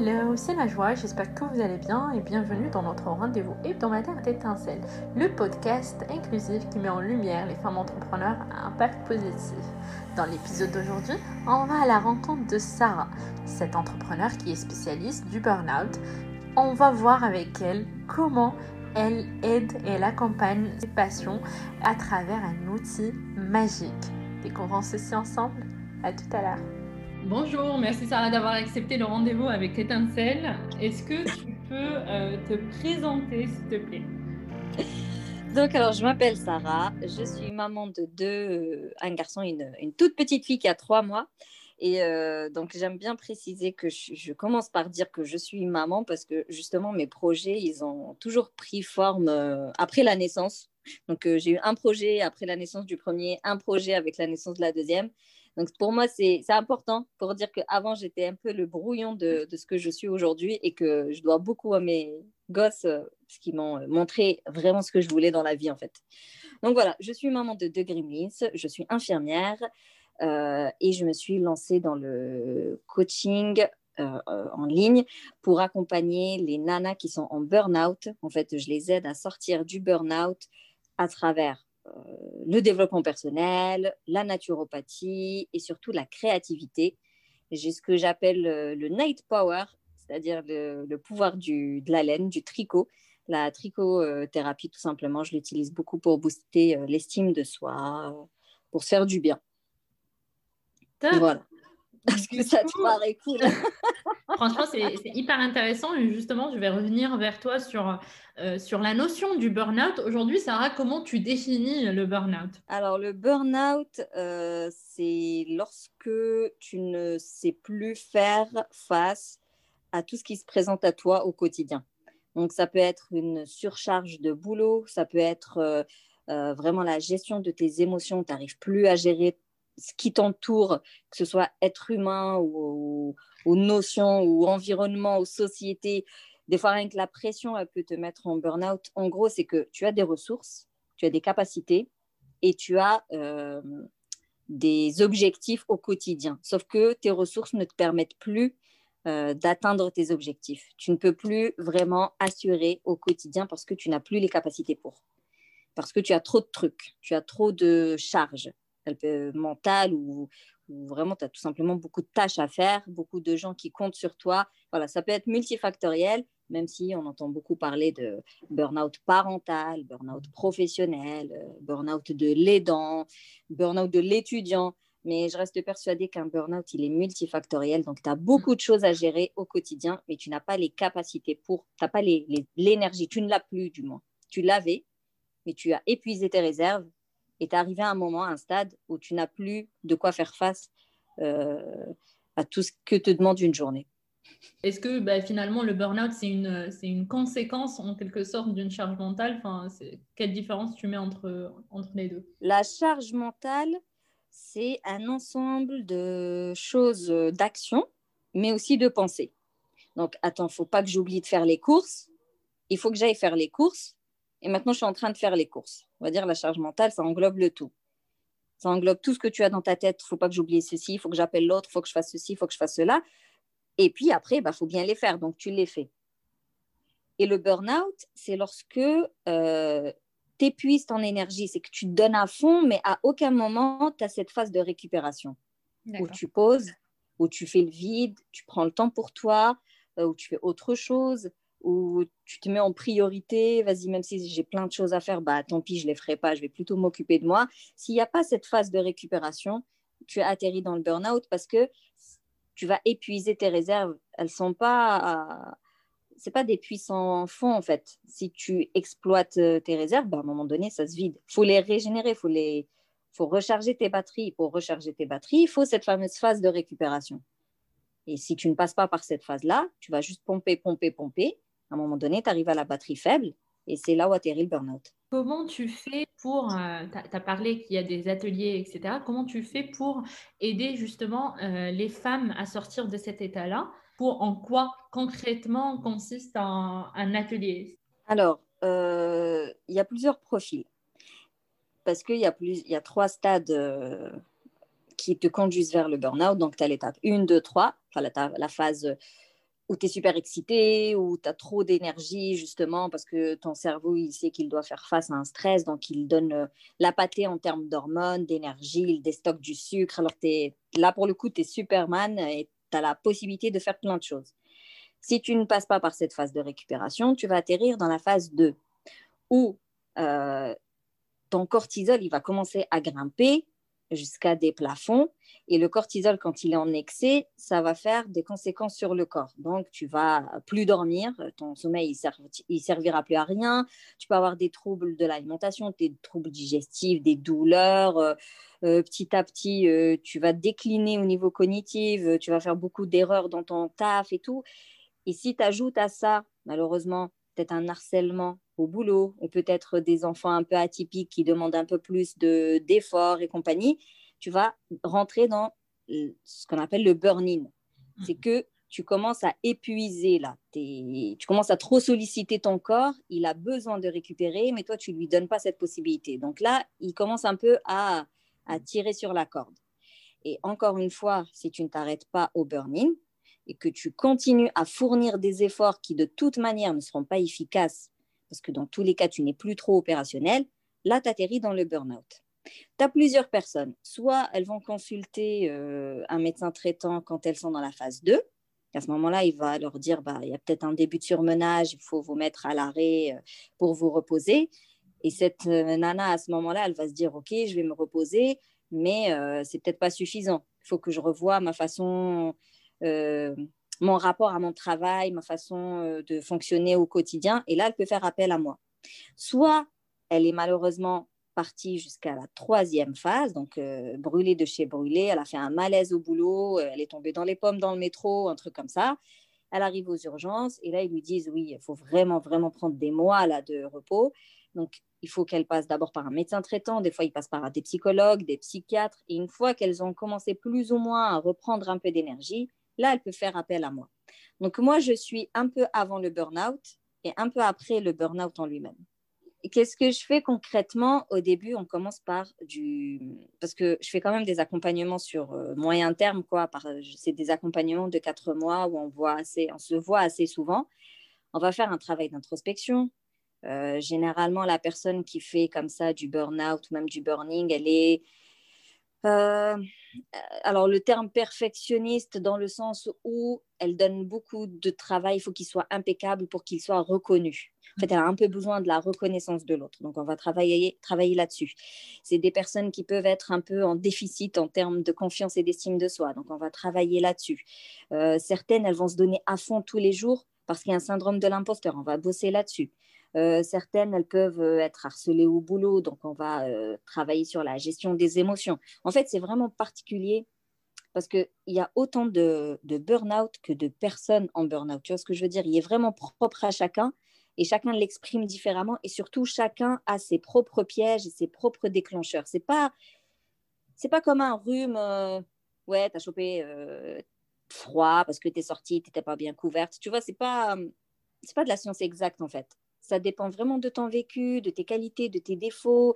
Hello, c'est la joie, j'espère que vous allez bien et bienvenue dans notre rendez-vous hebdomadaire d'étincelles, le podcast inclusif qui met en lumière les femmes entrepreneurs à impact positif. Dans l'épisode d'aujourd'hui, on va à la rencontre de Sarah, cette entrepreneur qui est spécialiste du burn-out. On va voir avec elle comment elle aide et elle accompagne ses passions à travers un outil magique. Découvrons ceci ensemble. À tout à l'heure. Bonjour, merci Sarah d'avoir accepté le rendez-vous avec Étincelle. Est-ce que tu peux euh, te présenter, s'il te plaît? Donc, alors, je m'appelle Sarah, je suis maman de deux, euh, un garçon et une, toute petite fille qui a trois mois. Et euh, donc, j'aime bien préciser que je, je, commence par dire que je suis maman parce que justement, mes projets, ils ont toujours pris forme après la naissance. Donc, j'ai eu un projet après la naissance du premier, un projet avec la naissance de la deuxième. Donc, pour moi, c'est important pour dire qu'avant, j'étais un peu le brouillon de, de ce que je suis aujourd'hui et que je dois beaucoup à mes gosses parce qu'ils m'ont montré vraiment ce que je voulais dans la vie, en fait. Donc, voilà, je suis maman de deux Gremlins, je suis infirmière. Euh, et je me suis lancée dans le coaching euh, en ligne pour accompagner les nanas qui sont en burn-out. En fait, je les aide à sortir du burn-out à travers euh, le développement personnel, la naturopathie et surtout la créativité. J'ai ce que j'appelle le night power, c'est-à-dire le, le, pouvoir du, de la laine, du tricot. La trichothérapie, tout simplement, je l'utilise beaucoup pour booster l'estime de soi, pour se faire du bien. Voilà. Est-ce que ça te paraît cool Franchement, c'est hyper intéressant. Et justement, je vais revenir vers toi sur, euh, sur la notion du burn-out. Aujourd'hui, Sarah, comment tu définis le burn-out? Alors, le burn-out, euh, c'est lorsque tu ne sais plus faire face à tout ce qui se présente à toi au quotidien. Donc, ça peut être une surcharge de boulot, ça peut être euh, vraiment la gestion de tes émotions. Tu n'arrives plus à gérer ce qui t'entoure, que ce soit être humain ou, ou, notions ou environnement ou société, des fois rien que la pression elle peut te mettre en burn-out. En gros, c'est que tu as des ressources, tu as des capacités et tu as euh, des objectifs au quotidien. Sauf que tes ressources ne te permettent plus euh, d'atteindre tes objectifs. Tu ne peux plus vraiment assurer au quotidien parce que tu n'as plus les capacités pour. Parce que tu as trop de trucs, tu as trop de charges mentale ou, ou vraiment tu as tout simplement beaucoup de tâches à faire, beaucoup de gens qui comptent sur toi. Voilà, ça peut être multifactoriel, même si on entend beaucoup parler de burn-out parental, burn-out professionnel, euh, burn-out de l'aidant, burn-out de l'étudiant. Mais je reste persuadée qu'un burn-out, il est multifactoriel. Donc, tu as beaucoup de choses à gérer au quotidien, mais tu n'as pas les capacités pour, tu n'as pas l'énergie, tu ne l'as plus du moins. Tu l'avais, mais tu as épuisé tes réserves et tu es arrivé à un moment, à un stade où tu n'as plus de quoi faire face euh, à tout ce que te demande une journée. Est-ce que bah, finalement le burn-out, c'est une, c'est une conséquence en quelque sorte d'une charge mentale? Enfin, Quelle différence tu mets entre, entre les deux? La charge mentale, c'est un ensemble de choses, euh, d'actions, mais aussi de pensées. Donc, attends, il ne faut pas que j'oublie de faire les courses. Il faut que j'aille faire les courses. Et maintenant, je suis en train de faire les courses. On va dire la charge mentale, ça englobe le tout. Ça englobe tout ce que tu as dans ta tête. Il ne faut pas que j'oublie ceci, il faut que j'appelle l'autre, il faut que je fasse ceci, il faut que je fasse cela. Et puis après, il bah, faut bien les faire. Donc, tu les fais. Et le burn-out, c'est lorsque euh, tu épuises ton énergie. C'est que tu te donnes à fond, mais à aucun moment, tu as cette phase de récupération où tu poses, où tu fais le vide, tu prends le temps pour toi, euh, où tu fais autre chose où tu te mets en priorité, vas-y, même si j'ai plein de choses à faire, bah tant pis, je ne les ferai pas, je vais plutôt m'occuper de moi. S'il n'y a pas cette phase de récupération, tu atterris dans le burn-out parce que tu vas épuiser tes réserves. Elles sont pas. C'est pas des puissants fonds en fait. Si tu exploites euh, tes réserves, bah, à un moment donné, ça se vide. Faut les régénérer, faut, faut recharger tes batteries. Pour recharger tes batteries, il faut cette fameuse phase de récupération. Et si tu ne passes pas par cette phase-là, tu vas juste pomper, pomper, pomper à un moment donné, tu arrives à la batterie faible et c'est là où atterrit le burn-out. Comment tu fais pour, euh, tu as parlé qu'il y a des ateliers, etc. Comment tu fais pour aider justement euh, les femmes à sortir de cet état-là? Pour en quoi concrètement consiste un, un atelier? Alors, euh, il y a plusieurs profils. Parce qu'il y, a plus, y a trois stades qui te conduisent vers le burn-out. Donc, tu as l'étape 1, 2, 3, enfin, la, la phase où tu es super excité, où tu as trop d'énergie, justement, parce que ton cerveau, il sait qu'il doit faire face à un stress, donc il donne euh, la pâtée en termes d'hormones, d'énergie, il déstocke du sucre. Alors, es, là, pour le coup, tu es Superman et tu as la possibilité de faire plein de choses. Si tu ne passes pas par cette phase de récupération, tu vas atterrir dans la phase 2, où euh, ton cortisol, il va commencer à grimper jusqu'à des plafonds. Et le cortisol, quand il est en excès, ça va faire des conséquences sur le corps. Donc, tu vas plus dormir, ton sommeil, il, servira plus à rien. Tu peux avoir des troubles de l'alimentation, des troubles digestifs, des douleurs. Euh, euh, petit à petit, euh, tu vas décliner au niveau cognitif, tu vas faire beaucoup d'erreurs dans ton taf et tout. Et si tu ajoutes à ça, malheureusement, peut-être un harcèlement au boulot, ou peut-être des enfants un peu atypiques qui demandent un peu plus d'efforts et compagnie, tu vas rentrer dans ce qu'on appelle le burn-in. C'est que tu commences à épuiser là, tu commences à trop solliciter ton corps, il a besoin de récupérer, mais toi, tu ne lui donnes pas cette possibilité. Donc là, il commence un peu à, à tirer sur la corde. Et encore une fois, si tu ne t'arrêtes pas au burn-in et que tu continues à fournir des efforts qui de toute manière ne seront pas efficaces parce que dans tous les cas, tu n'es plus trop opérationnel, là, tu atterris dans le burn-out. Tu as plusieurs personnes. Soit elles vont consulter euh, un médecin traitant quand elles sont dans la phase 2. À ce moment-là, il va leur dire bah, il y a peut-être un début de surmenage, il faut vous mettre à l'arrêt euh, pour vous reposer. Et cette euh, nana, à ce moment-là, elle va se dire ok, je vais me reposer, mais c'est peut-être pas suffisant. Il faut que je revoie ma façon mon rapport à mon travail, ma façon euh, de fonctionner au quotidien. Et là, elle peut faire appel à moi. Soit elle est malheureusement partie jusqu'à la troisième phase, donc euh, brûlée de chez brûlée, elle a fait un malaise au boulot, euh, elle est tombée dans les pommes dans le métro, un truc comme ça. Elle arrive aux urgences et là, ils lui disent, oui, il faut vraiment, vraiment prendre des mois là, de repos. Donc, il faut qu'elle passe d'abord par un médecin traitant, des fois, ils passent par des psychologues, des psychiatres. Et une fois qu'elles ont commencé plus ou moins à reprendre un peu d'énergie, là, elle peut faire appel à moi. Donc, moi, je suis un peu avant le burn-out et un peu après le burn-out en lui-même. Qu'est-ce que je fais concrètement? Au début, on commence par du... Parce que je fais quand même des accompagnements sur euh, moyen terme, quoi. C'est des accompagnements de quatre mois où on, voit assez... on se voit assez souvent. On va faire un travail d'introspection. Euh, généralement, la personne qui fait comme ça du burn-out ou même du burning, elle est euh, alors, le terme perfectionniste dans le sens où elle donne beaucoup de travail, il faut qu'il soit impeccable pour qu'il soit reconnu. En fait, elle a un peu besoin de la reconnaissance de l'autre. Donc, on va travailler, là-dessus. C'est des personnes qui peuvent être un peu en déficit en termes de confiance et d'estime de soi. Donc, on va travailler là-dessus. Euh, certaines, elles vont se donner à fond tous les jours parce qu'il y a un syndrome de l'imposteur. On va bosser là-dessus. Euh, certaines, elles peuvent euh, être harcelées au boulot, donc on va euh, travailler sur la gestion des émotions. En fait, c'est vraiment particulier parce qu'il y a autant de, de burn-out que de personnes en burn-out. Tu vois ce que je veux dire? Il est vraiment propre à chacun et chacun l'exprime différemment et surtout chacun a ses propres pièges et ses propres déclencheurs. C'est pas c'est pas comme un rhume ouais, tu as chopé froid parce que tu es sortie, tu n'étais pas bien couverte. Tu vois, c'est pas c'est pas de la science exacte en fait. Ça dépend vraiment de ton vécu, de tes qualités, de tes défauts,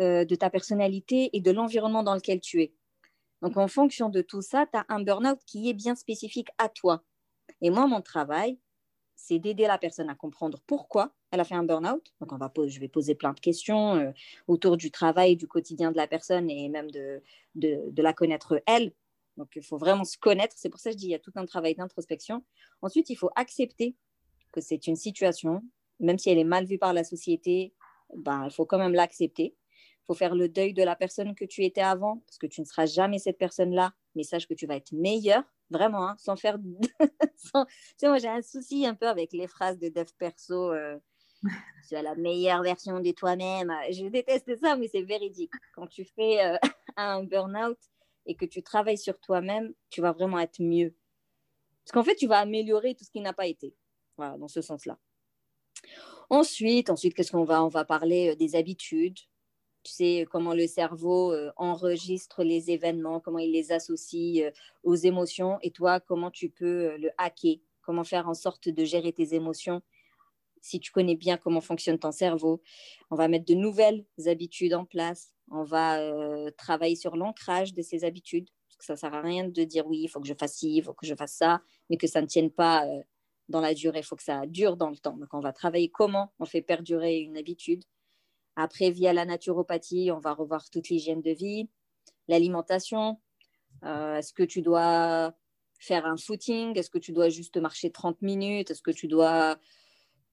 euh, de ta personnalité et de l'environnement dans lequel tu es. Donc, en fonction de tout ça, tu as un burn-out qui est bien spécifique à toi. Et moi, mon travail, c'est d'aider la personne à comprendre pourquoi elle a fait un burn-out. Donc, on va je vais poser plein de questions euh, autour du travail, du quotidien de la personne et même de, de, de la connaître elle. Donc, il faut vraiment se connaître. C'est pour ça que je dis qu'il y a tout un travail d'introspection. Ensuite, il faut accepter que c'est une situation, même si elle est mal vue par la société, ben, il faut quand même l'accepter. Il faut faire le deuil de la personne que tu étais avant, parce que tu ne seras jamais cette personne-là, mais sache que tu vas être meilleur, vraiment, hein, sans faire... Tu sais, moi, j'ai un souci un peu avec les phrases de dev perso. Euh, tu as la meilleure version de toi-même. Je déteste ça, mais c'est véridique. Quand tu fais euh, un burn-out et que tu travailles sur toi-même, tu vas vraiment être mieux. Parce qu'en fait, tu vas améliorer tout ce qui n'a pas été. Voilà, dans ce sens-là. Ensuite, ensuite qu'est-ce qu'on va? On va parler euh, des habitudes. Tu sais comment le cerveau euh, enregistre les événements, comment il les associe euh, aux émotions, et toi, comment tu peux le hacker, comment faire en sorte de gérer tes émotions? Si tu connais bien comment fonctionne ton cerveau. On va mettre de nouvelles habitudes en place. On va travailler sur l'ancrage de ces habitudes. Parce que ça sert à rien de dire oui, il faut que je fasse ci, il faut que je fasse ça, mais que ça ne tienne pas euh, dans la durée. Il faut que ça dure dans le temps. Donc, on va travailler comment on fait perdurer une habitude. Après, via la naturopathie, on va revoir toute l'hygiène de vie, l'alimentation. Euh, est-ce que tu dois faire un footing? Est-ce que tu dois juste marcher 30 minutes? Est-ce que tu dois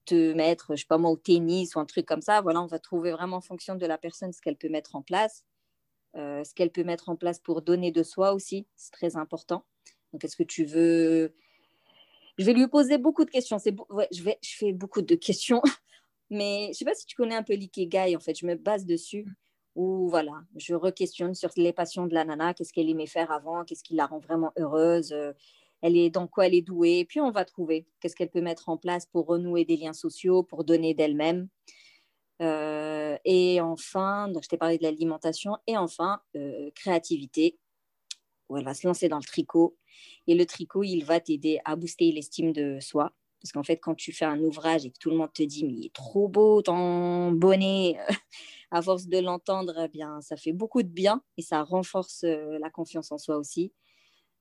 te mettre, je sais pas moi, au tennis ou un truc comme ça? Voilà, on va trouver vraiment en fonction de la personne ce qu'elle peut mettre en place. Euh, ce qu'elle peut mettre en place pour donner de soi aussi, c'est très important. Donc, est-ce que tu veux... Je vais lui poser beaucoup de questions. C'est je, fais beaucoup de questions, mais je ne sais pas si tu connais un peu l'ikigai, en fait. Je me base dessus, ou voilà, je re-questionne sur les passions de la nana, qu'est-ce qu'elle aimait faire avant, qu'est-ce qui la rend vraiment heureuse, elle est dans quoi elle est douée, et puis on va trouver qu'est-ce qu'elle peut mettre en place pour renouer des liens sociaux, pour donner d'elle-même. Euh, et enfin, je t'ai parlé de l'alimentation. Et enfin, euh, créativité, où elle va se lancer dans le tricot. Et le tricot, il va t'aider à booster l'estime de soi. Parce qu'en fait, quand tu fais un ouvrage et que tout le monde te dit, mais il est trop beau ton bonnet, à force de l'entendre, eh bien, ça fait beaucoup de bien et ça renforce euh, la confiance en soi aussi.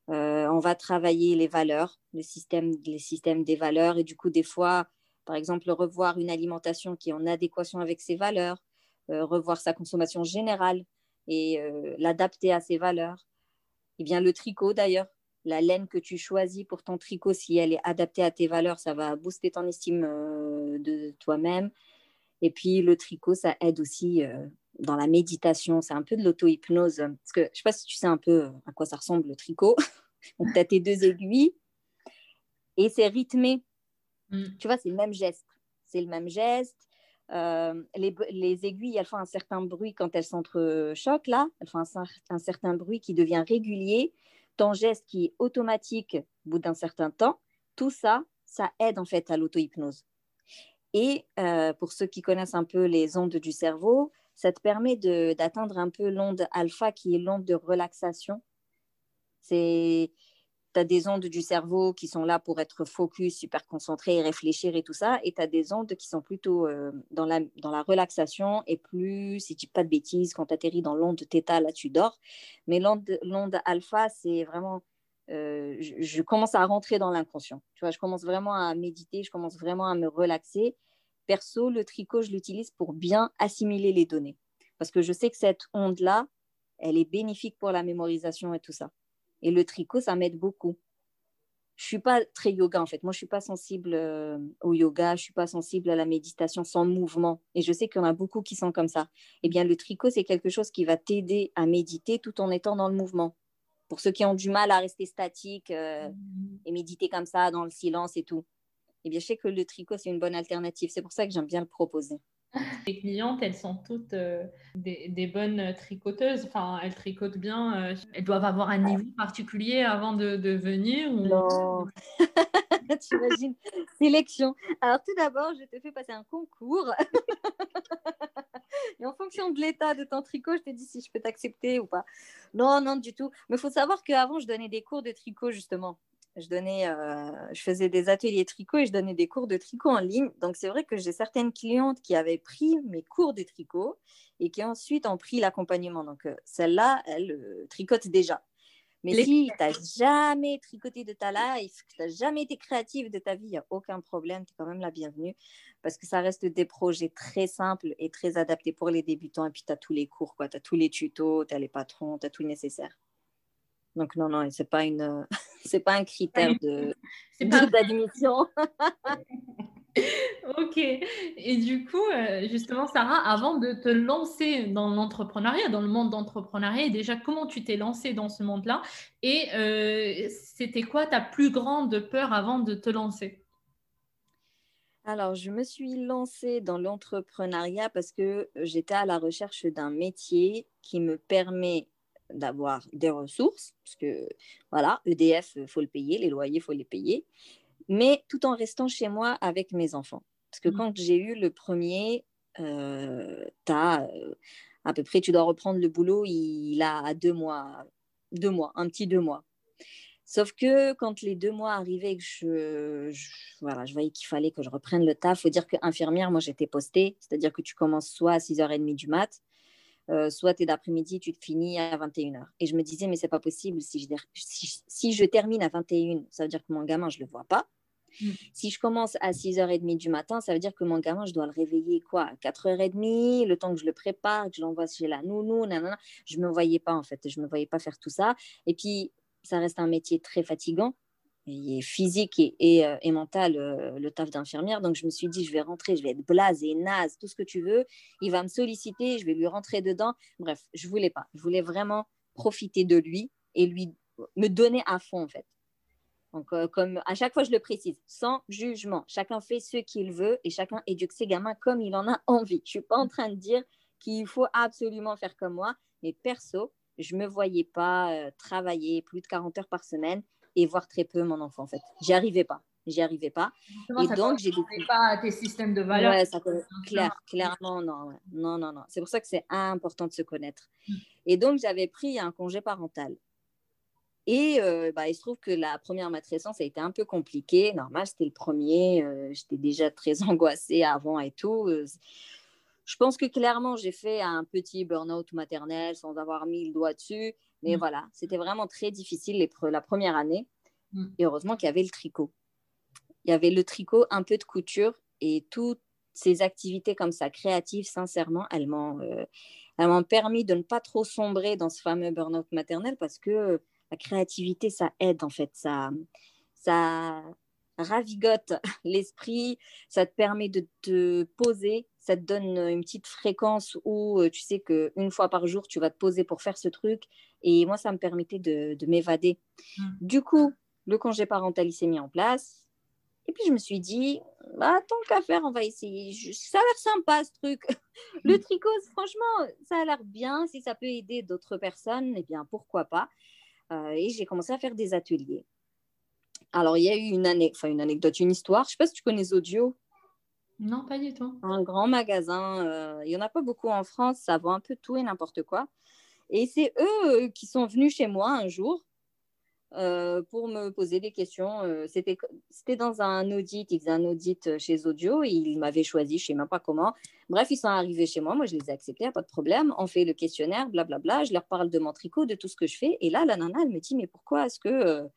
on va travailler les valeurs, le système, les systèmes des valeurs. Et du coup, des fois, par exemple, revoir une alimentation qui est en adéquation avec ses valeurs, euh, revoir sa consommation générale et euh, l'adapter à ses valeurs. Et eh bien, le tricot d'ailleurs, la laine que tu choisis pour ton tricot, si elle est adaptée à tes valeurs, ça va booster ton estime euh, de toi-même. Et puis, le tricot, ça aide aussi dans la méditation. C'est un peu de l'auto-hypnose. Parce que je ne sais pas si tu sais un peu à quoi ça ressemble le tricot. tu as tes deux aiguilles et c'est rythmé. Mm. Tu vois, c'est le même geste. C'est le même geste. Euh, les, les, aiguilles, elles font un certain bruit quand elles s'entrechoquent, là. Elles font un, certain bruit qui devient régulier. Ton geste qui est automatique au bout d'un certain temps, tout ça, ça aide en fait à l'auto-hypnose. Et euh, pour ceux qui connaissent un peu les ondes du cerveau, ça te permet d'atteindre un peu l'onde alpha qui est l'onde de relaxation. C'est tu as des ondes du cerveau qui sont là pour être focus, super concentré, réfléchir et tout ça. Et tu as des ondes qui sont plutôt euh, dans, la, dans la relaxation et plus, si tu dis pas de bêtises, quand tu atterris dans l'onde θ, là, tu dors. Mais l'onde alpha, c'est vraiment. Euh, je, commence à rentrer dans l'inconscient. Tu vois, je commence vraiment à méditer, je commence vraiment à me relaxer. Perso, le tricot, je l'utilise pour bien assimiler les données. Parce que je sais que cette onde-là, elle est bénéfique pour la mémorisation et tout ça. Et le tricot, ça m'aide beaucoup. Je suis pas très yoga en fait. Moi, je suis pas sensible euh, au yoga. Je suis pas sensible à la méditation sans mouvement. Et je sais qu'il y en a beaucoup qui sont comme ça. Eh bien, le tricot, c'est quelque chose qui va t'aider à méditer tout en étant dans le mouvement. Pour ceux qui ont du mal à rester statique euh, et méditer comme ça dans le silence et tout. Eh bien, je sais que le tricot, c'est une bonne alternative. C'est pour ça que j'aime bien le proposer. Les clientes, elles sont toutes euh, des, bonnes tricoteuses. Enfin, elles tricotent bien. Euh, elles doivent avoir un niveau particulier avant de, venir. Non. T'imagines Sélection. Alors, tout d'abord, je te fais passer un concours. Et en fonction de l'état de ton tricot, je te dis si je peux t'accepter ou pas. Non, non, du tout. Mais il faut savoir qu'avant, je donnais des cours de tricot, justement je, donnais, euh, je faisais des ateliers tricot et je donnais des cours de tricot en ligne. Donc, c'est vrai que j'ai certaines clientes qui avaient pris mes cours de tricot et qui ensuite ont pris l'accompagnement. Donc, euh, celle-là, elle euh, tricote déjà. Mais si tu n'as jamais tricoté de ta life, que tu n'as jamais été créative de ta vie, il n'y a aucun problème, tu es quand même la bienvenue parce que ça reste des projets très simples et très adaptés pour les débutants. Et puis, tu as tous les cours, tu as tous les tutos, tu as les patrons, tu as tout le nécessaire. Donc non, non, c'est pas une, c'est pas un critère de, d'admission. ok. Et du coup, euh, justement, Sarah, avant de te lancer dans l'entrepreneuriat, dans le monde d'entrepreneuriat, déjà, comment tu t'es lancée dans ce monde-là? Et euh, c'était quoi ta plus grande peur avant de te lancer? Alors, je me suis lancée dans l'entrepreneuriat parce que j'étais à la recherche d'un métier qui me permet d'avoir des ressources, parce que voilà, EDF, il faut le payer, les loyers, il faut les payer, mais tout en restant chez moi avec mes enfants. Parce que mmh. quand j'ai eu le premier, euh, as euh, à peu près, tu dois reprendre le boulot, il a deux mois, deux mois, un petit deux mois. Sauf que quand les deux mois arrivaient, que je, voilà, je voyais qu'il fallait que je reprenne le taf, il faut dire qu'infirmière, moi j'étais postée, c'est-à-dire que tu commences soit à 6h30 du mat, euh, soit tu es d'après-midi, tu te finis à 21h. Et je me disais, mais c'est pas possible, si je, si, je termine à 21, ça veut dire que mon gamin, je le vois pas. Mm. Si je commence à 6h30 du matin, ça veut dire que mon gamin, je dois le réveiller quoi à 4h30, le temps que je le prépare, que je l'envoie chez la nounou, nanana. Je ne me voyais pas en fait, je ne me voyais pas faire tout ça. Et puis, ça reste un métier très fatigant et physique et, euh, mental, euh, le taf d'infirmière. Donc, je me suis dit, je vais rentrer, je vais être blasée, naze, tout ce que tu veux. Il va me solliciter, je vais lui rentrer dedans. Bref, je voulais pas. Je voulais vraiment profiter de lui et lui me donner à fond, en fait. Donc, euh, comme à chaque fois, je le précise, sans jugement. Chacun fait ce qu'il veut et chacun éduque ses gamins comme il en a envie. Je suis pas en train de dire qu'il faut absolument faire comme moi, mais perso, je me voyais pas travailler plus de 40 heures par semaine et voir très peu mon enfant en fait. J'y arrivais pas. J'y arrivais pas. et donc j'ai pas à tes systèmes de valeurs. Ouais, ça clair, clairement non, non, non, non. C'est pour ça que c'est important de se connaître. Mm. Et donc j'avais pris un congé parental. Et euh, bah, il se trouve que la première matrescence a été un peu compliquée. Normal, c'était le premier. Euh, j'étais déjà très angoissée avant et tout. Euh, je pense que clairement, j'ai fait un petit burn-out maternel sans avoir mis le doigt dessus. Mais mm. voilà, c'était vraiment très difficile la première année. Mm. Et heureusement qu'il y avait le tricot. Il y avait le tricot, un peu de couture et toutes ces activités comme ça, créatives, sincèrement, elles m'ont euh, permis de ne pas trop sombrer dans ce fameux burn-out maternel parce que la créativité, ça aide en fait. Ça, ça ravigote l'esprit, ça te permet de te poser, ça te donne une petite fréquence où euh, tu sais qu'une fois par jour, tu vas te poser pour faire ce truc. Et moi, ça me permettait de, m'évader. Mmh. Du coup, le congé parental, il s'est mis en place. Et puis, je me suis dit, bah, tant qu'à faire, on va essayer. Ça a l'air sympa, ce truc. Le mmh. tricot, franchement, ça a l'air bien. Si ça peut aider d'autres personnes, eh bien, pourquoi pas. Euh, et j'ai commencé à faire des ateliers. Alors, il y a eu une, année, une anecdote, une histoire. Je ne sais pas si tu connais Audio. Non, pas du tout. Un grand magasin. Euh, il n'y en a pas beaucoup en France. Ça vend un peu tout et n'importe quoi. Et c'est eux euh, qui sont venus chez moi un jour euh, pour me poser des questions. C'était dans un audit. Ils faisaient un audit chez Audio et ils m'avaient choisi, je ne sais même pas comment. Bref, ils sont arrivés chez moi. Moi, je les ai acceptés, pas de problème. On fait le questionnaire, blablabla. Je leur parle de mon tricot, de tout ce que je fais. Et là, la nana, elle me dit Mais pourquoi est-ce que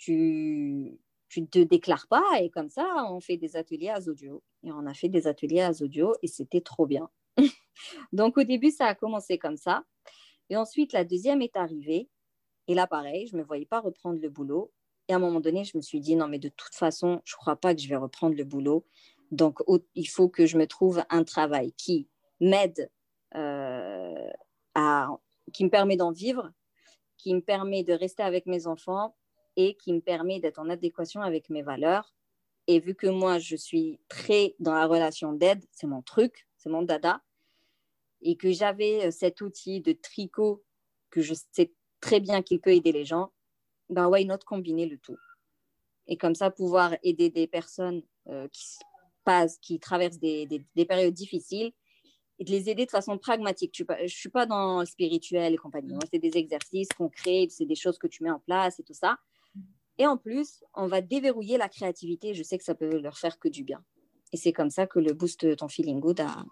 tu tu ne te déclares pas et comme ça, on fait des ateliers à Zodio. Et on a fait des ateliers à Zodio et c'était trop bien. Donc au début, ça a commencé comme ça. Et ensuite, la deuxième est arrivée. Et là, pareil, je ne me voyais pas reprendre le boulot. Et à un moment donné, je me suis dit, non, mais de toute façon, je ne crois pas que je vais reprendre le boulot. Donc, il faut que je me trouve un travail qui m'aide euh, à, qui me permet d'en vivre, qui me permet de rester avec mes enfants et qui me permet d'être en adéquation avec mes valeurs. Et vu que moi, je suis très dans la relation d'aide, c'est mon truc, c'est mon dada, et que j'avais euh, cet outil de tricot que je sais très bien qu'il peut aider les gens, ben why not combiner le tout? Et comme ça, pouvoir aider des personnes euh, qui passent, qui traversent des, des, périodes difficiles et de les aider de façon pragmatique. Je ne suis pas dans le spirituel et compagnie. c'est des exercices concrets, c'est des choses que tu mets en place et tout ça. Et en plus, on va déverrouiller la créativité. Je sais que ça peut leur faire que du bien. Et c'est comme ça que le boost Ton Feeling Good a...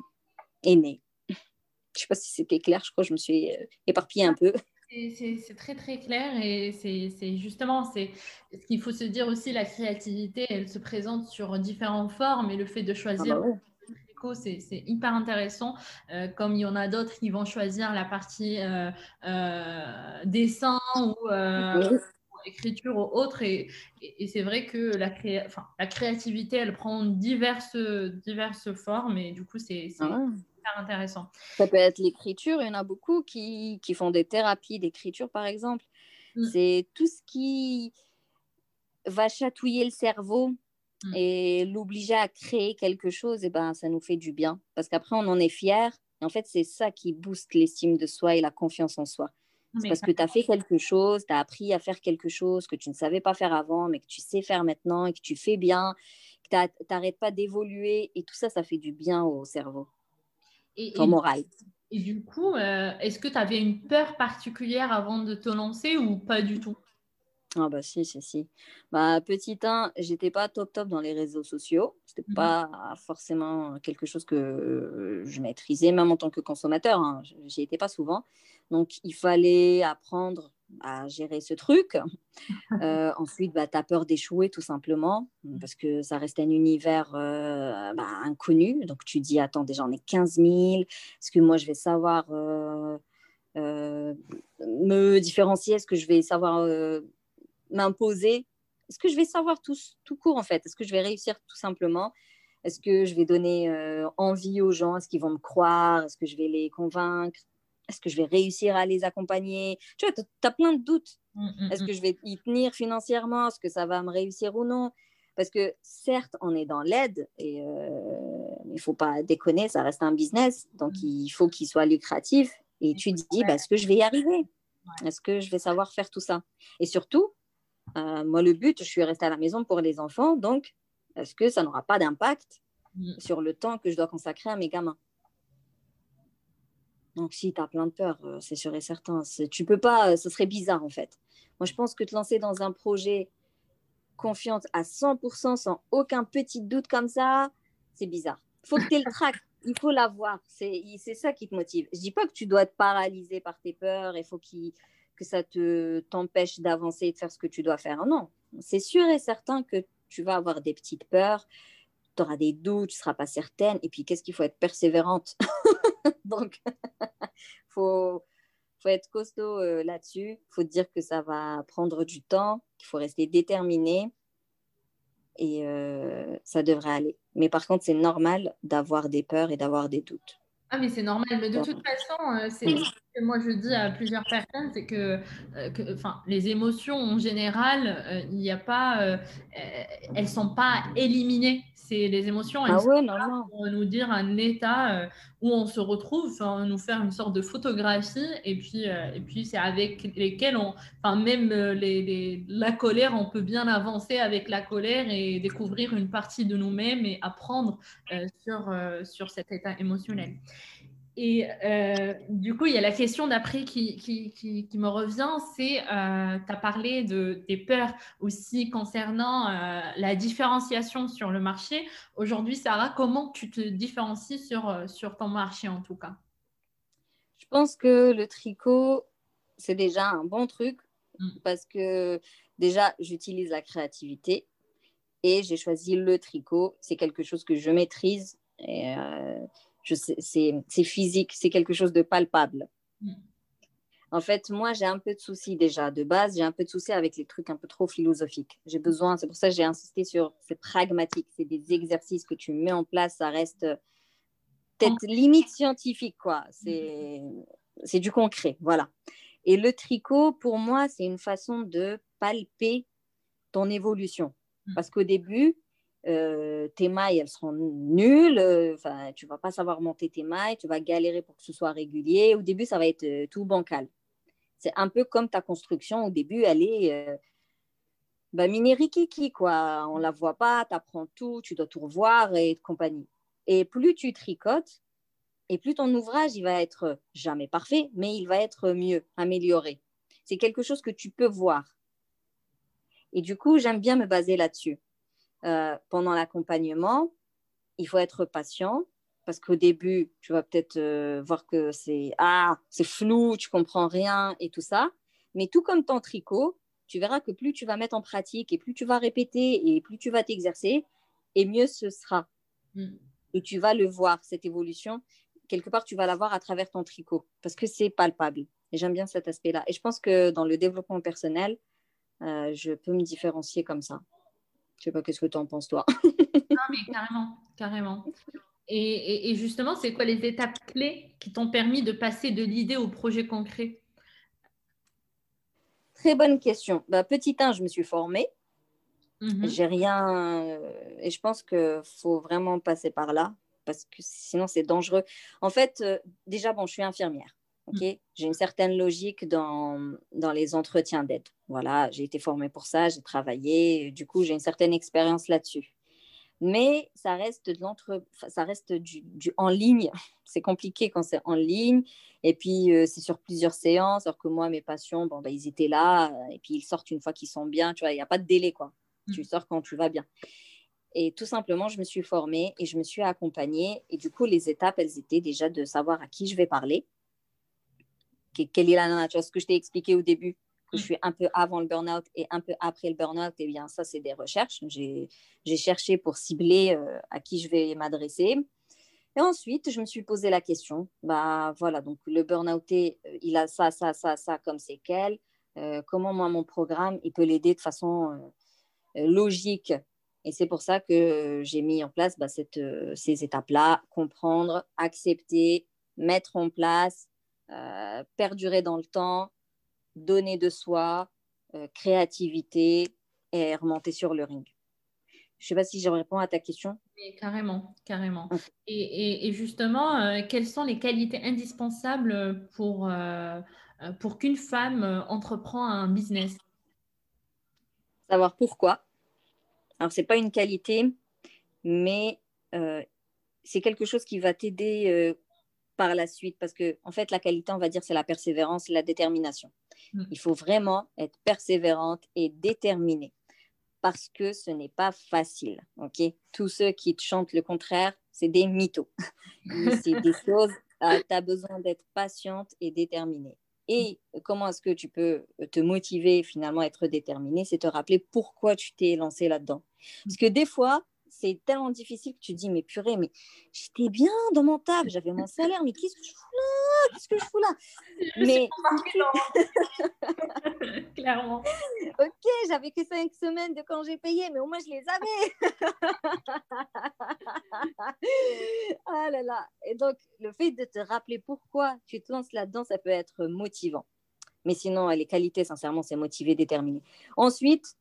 est né. Je ne sais pas si c'était clair, je crois que je me suis euh, éparpillée un peu. C'est très très clair et c'est justement c'est ce qu'il faut se dire aussi la créativité elle se présente sur différentes formes et le fait de choisir ah bah c'est hyper intéressant. Euh, comme il y en a d'autres qui vont choisir la partie euh, dessin ou écriture ou autre. Et, et, c'est vrai que la, créa... enfin, la créativité, elle prend diverses, diverses formes et du coup, c'est ah super intéressant. Ça peut être l'écriture, il y en a beaucoup qui, qui font des thérapies d'écriture, par exemple. Mm. C'est tout ce qui va chatouiller le cerveau mm. et l'obliger à créer quelque chose, et ben, ça nous fait du bien. Parce qu'après, on en est fier. Et en fait, c'est ça qui booste l'estime de soi et la confiance en soi. C'est parce que tu as fait quelque chose, tu as appris à faire quelque chose que tu ne savais pas faire avant, mais que tu sais faire maintenant et que tu fais bien, que tu n'arrêtes pas d'évoluer. Et tout ça, ça fait du bien au cerveau, et, au moral. Et du coup, euh, est-ce que tu avais une peur particulière avant de te lancer ou pas du tout? Ah bah si, si, si. Bah, petit 1, j'étais pas top top dans les réseaux sociaux. C'était Mhm. pas forcément quelque chose que euh, je maîtrisais, même en tant que consommateur. Hein. J'y étais pas souvent. Donc, il fallait apprendre à gérer ce truc. Euh, ensuite, bah, tu as peur d'échouer tout simplement, parce que ça reste un univers euh, bah, inconnu. Donc, tu dis, attends, déjà, j'en ai 15 000. Est-ce que moi, je vais savoir euh, me différencier? Est-ce que je vais savoir m'imposer? Est-ce que je vais savoir tout, tout court, en fait? Est-ce que je vais réussir tout simplement? Est-ce que je vais donner envie aux gens? Est-ce qu'ils vont me croire? Est-ce que je vais les convaincre? Est-ce que je vais réussir à les accompagner? Tu vois, tu as plein de doutes. Mm, Est-ce que je vais y tenir financièrement? Est-ce que ça va me réussir ou non? Parce que certes, on est dans l'aide et euh, il ne faut pas déconner, ça reste un business, donc il faut qu'il soit lucratif. Et tu te dis, bah, est-ce que je vais y arriver? Est-ce que je vais savoir faire tout ça? Et surtout, euh, moi, le but, je suis restée à la maison pour les enfants, donc est-ce que ça n'aura pas d'impact sur le temps que je dois consacrer à mes gamins? Donc, si tu as plein de peurs, euh, c'est sûr et certain. Tu peux pas, euh, ce serait bizarre en fait. Moi, je pense que te lancer dans un projet confiante à 100% sans aucun petit doute comme ça, c'est bizarre. Il faut que tu aies le trac, il faut l'avoir. C'est c'est ça qui te motive. Je dis pas que tu dois être paralysé par tes peurs, il faut qu'il- que ça te t'empêche d'avancer et de faire ce que tu dois faire. Non, c'est sûr et certain que tu vas avoir des petites peurs, tu auras des doutes, tu ne seras pas certaine. Et puis, qu'est-ce qu'il faut être persévérante? Donc, faut, faut être costaud euh, là-dessus. Il faut dire que ça va prendre du temps, qu'il faut rester déterminé et euh, ça devrait aller. Mais par contre, c'est normal d'avoir des peurs et d'avoir des doutes. Ah, mais c'est normal. Mais de toute façon, euh, c'est ce que moi je dis à plusieurs personnes, c'est que, euh, que enfin, les émotions en général, euh, il n'y a pas, euh, elles sont pas éliminées. C'est les émotions, elles Ah sont non. pour nous dire un état euh, où on se retrouve, enfin, nous faire une sorte de photographie, et puis, et puis c'est avec lesquelles on, enfin, même les, les- la colère, on peut bien avancer avec la colère et découvrir une partie de nous-mêmes et apprendre sur, sur cet état émotionnel. Et euh, du coup, il y a la question d'après qui, qui, qui, qui me revient, c'est, euh, tu as parlé de, des peurs aussi concernant euh, la différenciation sur le marché. Aujourd'hui, Sarah, comment tu te différencies sur, sur ton marché en tout cas? Je pense que le tricot, c'est déjà un bon truc Mm. parce que déjà, j'utilise la créativité et j'ai choisi le tricot. C'est quelque chose que je maîtrise. et, c'est physique, c'est quelque chose de palpable. Mm. En fait, moi, j'ai un peu de soucis déjà. De base, j'ai un peu de soucis avec les trucs un peu trop philosophiques. J'ai besoin, c'est pour ça que j'ai insisté sur, c'est pragmatique. C'est des exercices que tu mets en place, ça reste euh, peut-être limite scientifique, quoi. C'est c'est du concret, voilà. Et le tricot, pour moi, c'est une façon de palper ton évolution. Mm. Parce qu'au début, euh, tes mailles, elles seront nulles. euh, Enfin, tu vas pas savoir monter tes mailles. Tu vas galérer pour que ce soit régulier. Au début, ça va être euh, tout bancal. C'est un peu comme ta construction. Au début, elle est euh, bah, minérikiki, quoi. On la voit pas. Tu apprends tout. Tu dois tout revoir et compagnie. Et plus tu tricotes, et plus ton ouvrage, il va être jamais parfait, mais il va être mieux, amélioré. C'est quelque chose que tu peux voir. Et du coup, j'aime bien me baser là-dessus. Euh, pendant l'accompagnement, il faut être patient parce qu'au début, tu vas peut-être euh, voir que c'est ah, c'est flou, tu comprends rien et tout ça. Mais tout comme ton tricot, tu verras que plus tu vas mettre en pratique et plus tu vas répéter et plus tu vas t'exercer, et mieux ce sera. Mm. Et tu vas le voir, cette évolution. Quelque part, tu vas la voir à travers ton tricot parce que c'est palpable. Et j'aime bien cet aspect-là. Et je pense que dans le développement personnel, euh, je peux me différencier comme ça. Je sais pas qu'est-ce que tu en penses, toi? Non, mais carrément, carrément. Et, et- et justement, c'est quoi les étapes clés qui t'ont permis de passer de l'idée au projet concret? Très bonne question. Bah, petit 1, je me suis formée. Mhm. J'ai rien. euh, Et je pense qu'il faut vraiment passer par là parce que sinon, c'est dangereux. En fait, euh, déjà, bon, je suis infirmière. Ok J'ai une certaine logique dans, dans les entretiens d'aide. Voilà, j'ai été formée pour ça, j'ai travaillé. Du coup, j'ai une certaine expérience là-dessus. Mais ça reste, de l'entre... ça reste du, du en ligne. C'est compliqué quand c'est en ligne. Et puis, euh, c'est sur plusieurs séances. Alors que moi, mes patients, bon, bah, ils étaient là. Euh, et puis, ils sortent une fois qu'ils sont bien. Tu vois, il n'y a pas de délai, quoi. Mm. Tu sors quand tu vas bien. Et tout simplement, je me suis formée et je me suis accompagnée. Et du coup, les étapes, elles étaient déjà de savoir à qui je vais parler. Quelle est la vois, ce que je t'ai expliqué au début que je mm. suis un peu avant le burn-out et un peu après le burn-out, eh bien, ça, c'est des recherches. J'ai cherché pour cibler euh, à qui je vais m'adresser. Et ensuite, je me suis posé la question, bah voilà, donc le burn-outé, euh, il a ça, ça, ça, ça comme séquelles. Euh, comment moi, mon programme, il peut l'aider de façon logique? Et c'est pour ça que j'ai mis en place bah, cette, ces étapes-là, comprendre, accepter, mettre en place, perdurer dans le temps, donner de soi, euh, créativité et remonter sur le ring. Je ne sais pas si je réponds à ta question. carrément, carrément. Et, justement, euh, quelles sont les qualités indispensables pour, euh, pour qu'une femme entreprend un business? Savoir pourquoi. Alors, ce n'est pas une qualité, mais c'est quelque chose qui va t'aider par la suite parce que en fait la qualité on va dire c'est la persévérance et la détermination. Mm. il faut vraiment être persévérante et déterminée parce que ce n'est pas facile ok? Tous ceux qui te chantent le contraire c'est des mythos. C'est des choses euh, tu as besoin d'être patiente et déterminée. Et comment est-ce que tu peux te motiver finalement être déterminée? C'est te rappeler pourquoi tu t'es lancé là-dedans. Parce que des fois c'est tellement difficile que tu dis, mais purée, mais j'étais bien dans mon taf, j'avais mon salaire, mais qu'est-ce que je fous là? Qu'est-ce que je fous là? Mais clairement. Ok, j'avais que cinq semaines de congés payés, mais au moins je les avais. ah là là. Et donc, le fait de te rappeler pourquoi tu te lances là-dedans, ça peut être motivant. Mais sinon, les qualités, sincèrement, c'est motivé, déterminé. Ensuite,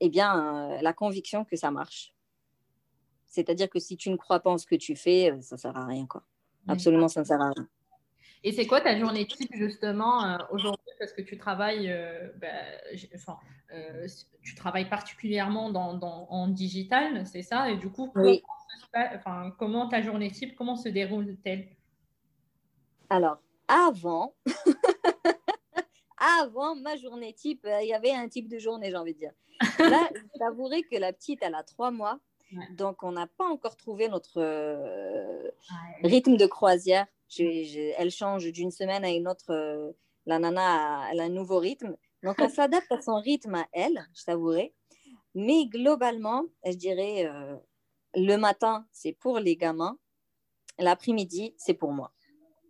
eh bien, euh, la conviction que ça marche. C'est-à-dire que si tu ne crois pas en ce que tu fais, euh, ça ne sert à rien. Quoi. Absolument, ça ne sert à rien. Et c'est quoi ta journée type justement euh, aujourd'hui? Parce que tu travailles, euh, bah, enfin, tu travailles particulièrement dans, en digital, c'est ça? Et du coup, comment, enfin, comment ta journée type, comment se déroule-t-elle? Alors, avant, avant ma journée type, il y avait un type de journée, j'ai envie de dire. Là, je t'avouerai que la petite, elle a trois mois. Donc, on n'a pas encore trouvé notre euh, rythme de croisière. elle change d'une semaine à une autre. Euh, la nana, a, elle a un nouveau rythme. Donc, on s'adapte à son rythme à elle, je t'avouerai. Mais globalement, je dirais, euh, le matin, c'est pour les gamins. L'après-midi, c'est pour moi.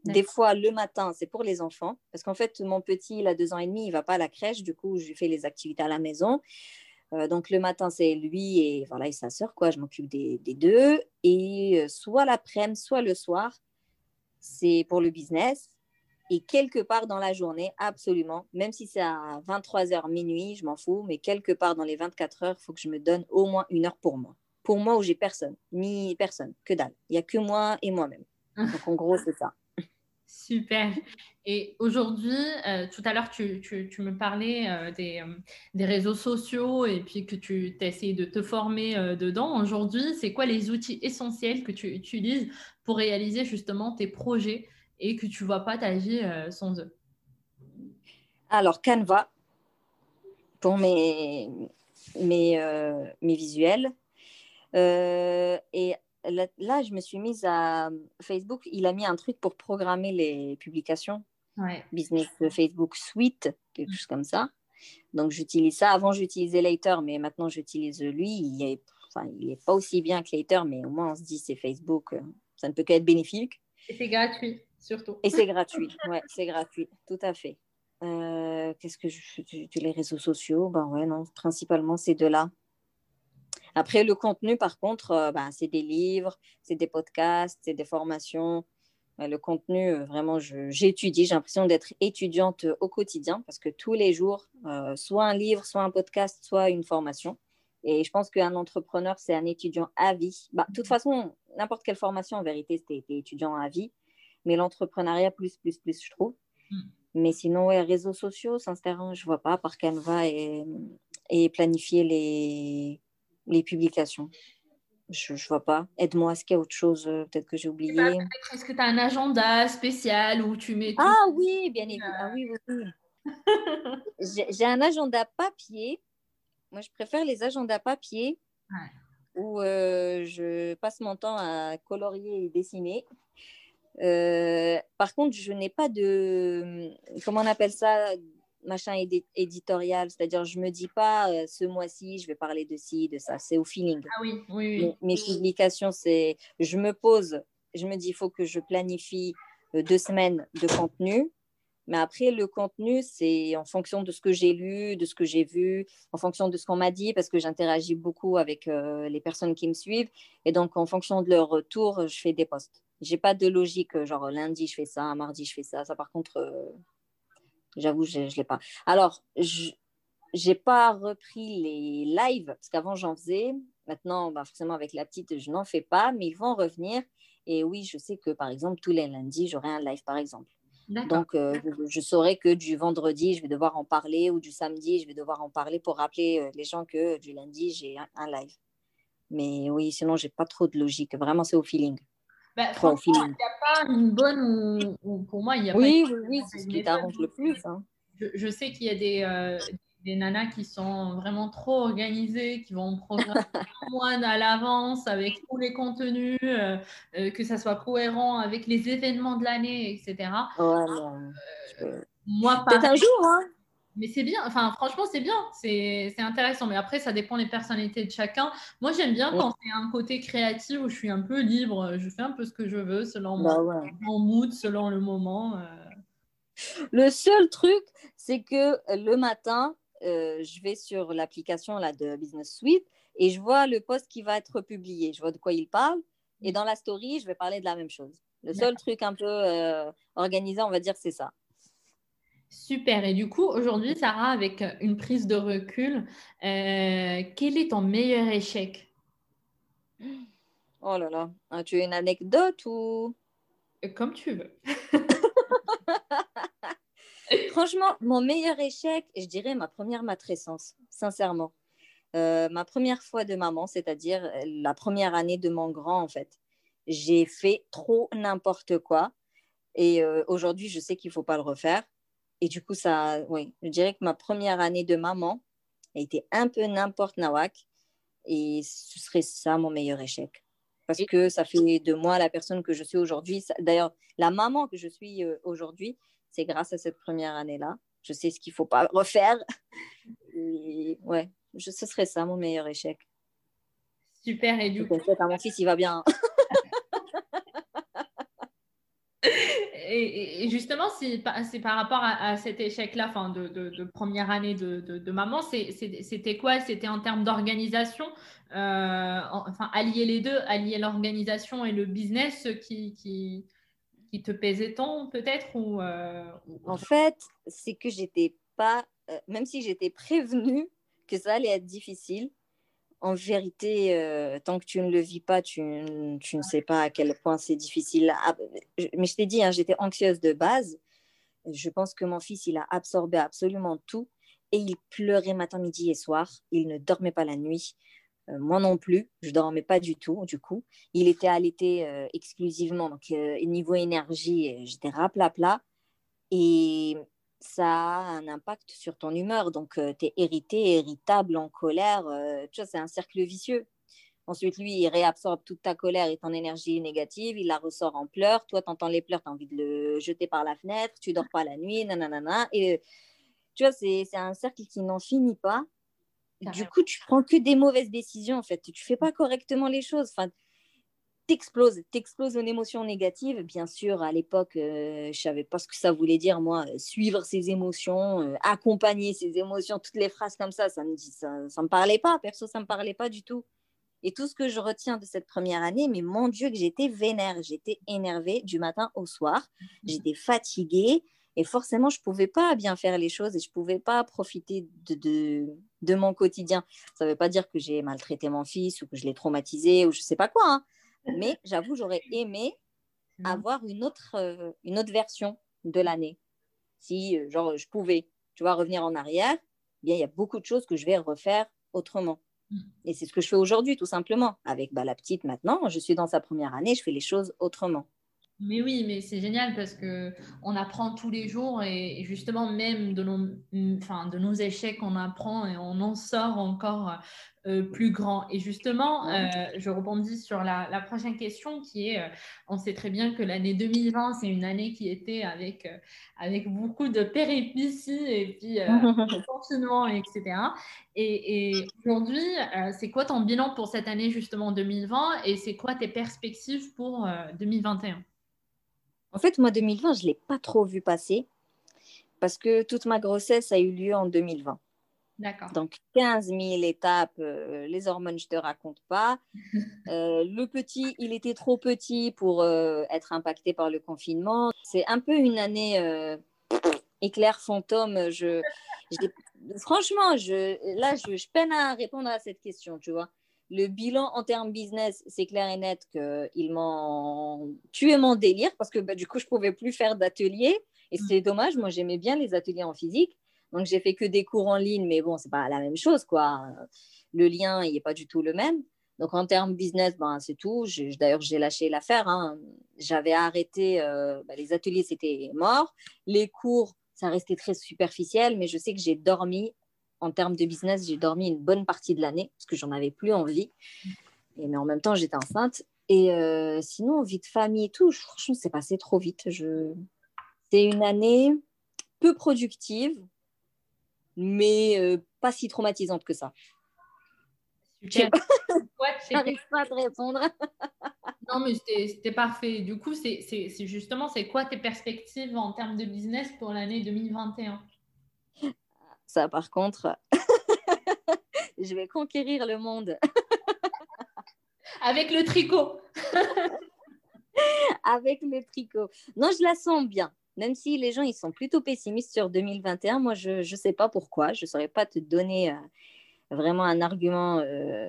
Des fois, le matin, c'est pour les enfants. Parce qu'en fait, mon petit, il a deux ans et demi, il ne va pas à la crèche. Du coup, je fais les activités à la maison. Euh, donc le matin, c'est lui et, voilà, et sa sœur, quoi. Je m'occupe des, deux. Et euh, soit l'après-midi, soit le soir, c'est pour le business. Et quelque part dans la journée, absolument, même si c'est à 23h minuit, je m'en fous, mais quelque part dans les 24 heures, il faut que je me donne au moins une heure pour moi. Pour moi où j'ai personne, ni personne, que dalle. Il n'y a que moi et moi-même. Donc en gros, c'est ça. Super. Et aujourd'hui, euh, tout à l'heure, tu, me parlais euh, des, euh, des, réseaux sociaux et puis que tu as essayé de te former dedans. Aujourd'hui, c'est quoi les outils essentiels que tu utilises pour réaliser justement tes projets et que tu ne vois pas ta vie sans eux? Alors, Canva, pour mes, mes, mes visuels. et là, je me suis mise à Facebook. Il a mis un truc pour programmer les publications. Business Facebook Suite, quelque chose comme ça. Donc, j'utilise ça. Avant, j'utilisais Later, mais maintenant, j'utilise lui. Il n'est enfin, est pas aussi bien que Later, mais au moins, on se dit c'est Facebook. Ça ne peut qu'être bénéfique. Et c'est gratuit, surtout. Et c'est gratuit. Ouais, c'est gratuit. Tout à fait. Euh, qu'est-ce que je fais? Les réseaux sociaux, ben ouais, non, principalement ces deux-là. Après, le contenu, par contre, euh, ben, c'est des livres, c'est des podcasts, c'est des formations. le contenu, euh, vraiment, j'étudie. J'ai l'impression d'être étudiante au quotidien parce que tous les jours, euh, soit un livre, soit un podcast, soit une formation. Et je pense qu'un entrepreneur, c'est un étudiant à vie. Bah, de toute façon, n'importe quelle formation, en vérité, c'est étudiant à vie. Mais l'entrepreneuriat, plus, plus, plus, je trouve. Hmm. Mais sinon, ouais, réseaux sociaux, sincèrement, je ne vois pas, par Canva et, et planifier les, les publications. Je ne vois pas. Aide-moi, est-ce qu'il y a autre chose euh, peut-être que j'ai oublié? Est-ce que tu as un agenda spécial où tu mets tout Ah oui, bien évidemment. Ah, oui, oui, j'ai un agenda papier. Moi, je préfère les agendas papier où euh, je passe mon temps à colorier et dessiner. Euh, par contre, je n'ai pas de, comment on appelle ça, machin éditorial, c'est-à-dire je me dis pas euh, ce mois-ci je vais parler de ci, de ça, c'est au feeling. Ah oui, oui, oui. Mes, publications, c'est je me pose, je me dis il faut que je planifie euh, deux semaines de contenu, mais après le contenu c'est en fonction de ce que j'ai lu, de ce que j'ai vu, en fonction de ce qu'on m'a dit parce que j'interagis beaucoup avec euh, les personnes qui me suivent et donc en fonction de leur retour je fais des posts. J'ai pas de logique genre lundi je fais ça, mardi je fais ça. Ça par contre J'avoue, je ne l'ai pas. Alors, je n'ai pas repris les lives, parce qu'avant, j'en faisais. Maintenant, bah, forcément, avec la petite, je n'en fais pas, mais ils vont revenir. Et oui, je sais que, par exemple, tous les lundis, j'aurai un live, par exemple. Donc, euh, je, saurai que du vendredi, je vais devoir en parler, ou du samedi, je vais devoir en parler pour rappeler euh, les gens que du lundi, j'ai un, live. Mais oui, sinon, j'ai pas trop de logique. Vraiment, c'est au feeling. Bah, franchement, il n'y a pas une bonne ou, pour moi, il n'y a oui, pas. Oui, oui, c'est ce qui t'arrange le plus. Hein. Je, sais qu'il y a des, euh, des nanas qui sont vraiment trop organisées, qui vont programmer mois à l'avance avec tous les contenus, euh, euh, que ça soit cohérent avec les événements de l'année, etc. Ouais, moi, Peut-être un jour, hein mais c'est bien, enfin franchement c'est bien, c'est intéressant. Mais après ça dépend des personnalités de chacun. Moi j'aime bien quand c'est un côté créatif où je suis un peu libre, je fais un peu ce que je veux selon bah mon, mood, selon le moment. Euh. Le seul truc c'est que le matin, euh, je vais sur l'application là de Business Suite et je vois le post qui va être publié. Je vois de quoi il parle et dans la story je vais parler de la même chose. Le seul truc un peu euh, organisé, on va dire, c'est ça. Super. Et du coup, aujourd'hui, Sarah, avec une prise de recul, euh, quel est ton meilleur échec? Oh là là, ah, tu as une anecdote ou? Euh, Comme tu veux. Franchement, mon meilleur échec, je dirais ma première matrescence, sincèrement. Euh, ma première fois de maman, c'est-à-dire la première année de mon grand, en fait. J'ai fait trop n'importe quoi. Et aujourd'hui, je sais qu'il ne faut pas le refaire. Et du coup, ça, oui, je dirais que ma première année de maman a été un peu n'importe nawak. Et ce serait ça mon meilleur échec. Parce que ça fait de moi la personne que je suis aujourd'hui. D'ailleurs, la maman que je suis euh, aujourd'hui, c'est grâce à cette première année-là. Je sais ce qu'il ne faut pas refaire. Et ouais, ce serait ça mon meilleur échec. Super. Et du coup, mon fils, il va bien. et, justement, c'est par rapport à, cet échec-là, de, première année de, maman, c'était quoi? C'était en termes d'organisation, euh, enfin, allier les deux, allier l'organisation et le business qui, qui, te pesait tant, peut-être euh, En fait, c'est que j'étais pas, euh, même si j'étais prévenue que ça allait être difficile, en vérité, euh, tant que tu ne le vis pas, tu, tu ne sais pas à quel point c'est difficile. Ah, mais je t'ai dit, hein, j'étais anxieuse de base. Je pense que mon fils, il a absorbé absolument tout. Et il pleurait matin, midi et soir. Il ne dormait pas la nuit. Euh, moi non plus, je ne dormais pas du tout, du coup. Il était allaité euh, exclusivement. Donc, niveau énergie, j'étais raplapla. Et ça a un impact sur ton humeur. Donc, euh, tu es irrité, irritable, en colère. Euh, tu vois, c'est un cercle vicieux. Ensuite, lui, il réabsorbe toute ta colère et ton énergie négative. Il la ressort en pleurs. Toi, tu entends les pleurs, tu as envie de le jeter par la fenêtre. Tu dors pas la nuit, nanana. Et euh, tu vois, c'est un cercle qui n'en finit pas. Du coup, tu prends que des mauvaises décisions, en fait. Tu fais pas correctement les choses. Enfin, t'exploses, t'exploses une émotion négative. Bien sûr, à l'époque, euh, je savais pas ce que ça voulait dire, moi, euh, suivre ses émotions, euh, accompagner ses émotions, toutes les phrases comme ça, ça me dit, ça, ça me parlait pas. Perso, ça me parlait pas du tout. Et tout ce que je retiens de cette première année, mais mon Dieu, que j'étais vénère, j'étais énervée du matin au soir, mmh. j'étais fatiguée et forcément, je pouvais pas bien faire les choses et je pouvais pas profiter de, de, de mon quotidien. Ça veut pas dire que j'ai maltraité mon fils ou que je l'ai traumatisé ou je sais pas quoi. Hein. Mais j'avoue, j'aurais aimé avoir une autre, euh, une autre version de l'année. Si, genre, je pouvais, tu vois, revenir en arrière, eh bien, il y a beaucoup de choses que je vais refaire autrement. Mm. Et c'est ce que je fais aujourd'hui, tout simplement. Avec bah, la petite maintenant, je suis dans sa première année, je fais les choses autrement. Mais oui, mais c'est génial parce que on apprend tous les jours et justement même de nos, enfin, de nos échecs, on apprend et on en sort encore euh, plus grand. Et justement, euh, je rebondis sur la, prochaine question qui est, euh, on sait très bien que l'année 2020, c'est une année qui était avec, avec beaucoup de péripéties et puis confinement, etc. Et, et aujourd'hui, c'est quoi ton bilan pour cette année justement 2020 et c'est quoi tes perspectives pour 2021 en fait, moi, 2020, je ne l'ai pas trop vu passer parce que toute ma grossesse a eu lieu en 2020. D'accord. Donc, 15 000 étapes, euh, les hormones, je ne te raconte pas. Euh, le petit, il était trop petit pour euh, être impacté par le confinement. C'est un peu une année éclair fantôme. Je, franchement, je, là, je, je, peine à répondre à cette question, tu vois. Le bilan en termes business, c'est clair et net qu'ils m'ont tué mon délire parce que bah, du coup, je ne pouvais plus faire d'ateliers. Et mm. c'est dommage, moi j'aimais bien les ateliers en physique. Donc j'ai fait que des cours en ligne, mais bon, c'est pas la même chose, quoi. Le lien, il n'est pas du tout le même. Donc en termes business, ben, c'est tout. D'ailleurs, j'ai lâché l'affaire. Hein. J'avais arrêté, euh, ben, les ateliers, c'était mort. Les cours, ça restait très superficiel, mais je sais que j'ai dormi en termes de business, j'ai dormi une bonne partie de l'année parce que j'en avais plus envie. Et, mais en même temps, j'étais enceinte. Et euh, sinon, vie de famille et tout, franchement, c'est passé trop vite. Je... C'est une année peu productive, mais euh, pas si traumatisante que ça. Super. J'arrive pas à te répondre. non, mais c'était parfait. Du coup, c'est justement, c'est quoi tes perspectives en termes de business pour l'année 2021 ça, par contre, je vais conquérir le monde. Avec le tricot. Avec le tricot. Non, je la sens bien. Même si les gens ils sont plutôt pessimistes sur 2021, moi je ne sais pas pourquoi. Je ne saurais pas te donner euh, vraiment un argument euh,